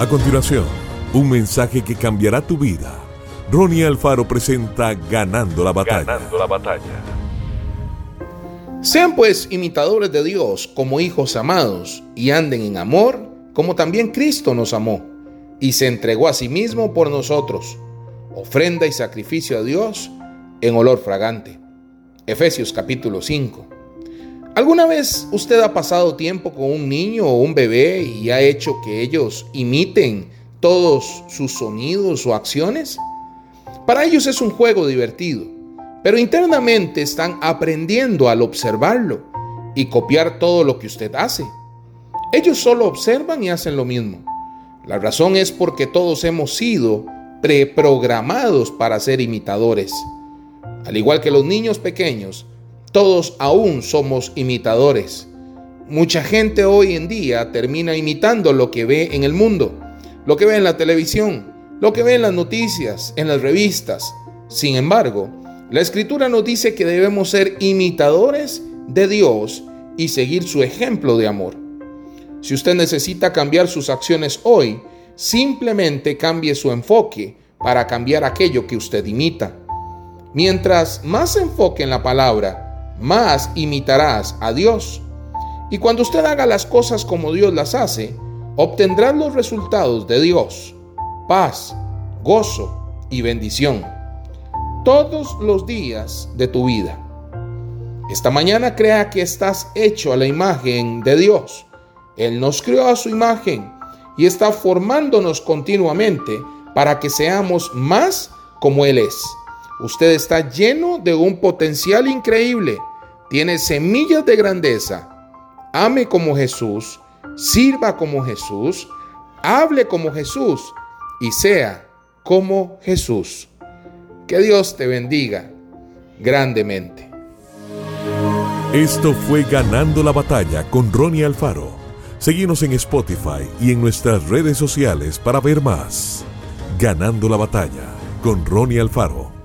A continuación, un mensaje que cambiará tu vida. Ronnie Alfaro presenta Ganando la batalla. Ganando la batalla. Sean pues imitadores de Dios como hijos amados y anden en amor como también Cristo nos amó y se entregó a sí mismo por nosotros, ofrenda y sacrificio a Dios en olor fragante. Efesios capítulo 5. ¿Alguna vez usted ha pasado tiempo con un niño o un bebé y ha hecho que ellos imiten todos sus sonidos o acciones? Para ellos es un juego divertido, pero internamente están aprendiendo al observarlo y copiar todo lo que usted hace. Ellos solo observan y hacen lo mismo. La razón es porque todos hemos sido preprogramados para ser imitadores. Al igual que los niños pequeños, todos aún somos imitadores. Mucha gente hoy en día termina imitando lo que ve en el mundo, lo que ve en la televisión, lo que ve en las noticias, en las revistas. Sin embargo, la escritura nos dice que debemos ser imitadores de Dios y seguir su ejemplo de amor. Si usted necesita cambiar sus acciones hoy, simplemente cambie su enfoque para cambiar aquello que usted imita. Mientras más enfoque en la palabra, más imitarás a Dios. Y cuando usted haga las cosas como Dios las hace, obtendrás los resultados de Dios, paz, gozo y bendición todos los días de tu vida. Esta mañana crea que estás hecho a la imagen de Dios. Él nos creó a su imagen y está formándonos continuamente para que seamos más como Él es. Usted está lleno de un potencial increíble tiene semillas de grandeza. Ame como Jesús, sirva como Jesús, hable como Jesús y sea como Jesús. Que Dios te bendiga grandemente. Esto fue Ganando la Batalla con Ronnie Alfaro. Seguimos en Spotify y en nuestras redes sociales para ver más. Ganando la Batalla con Ronnie Alfaro.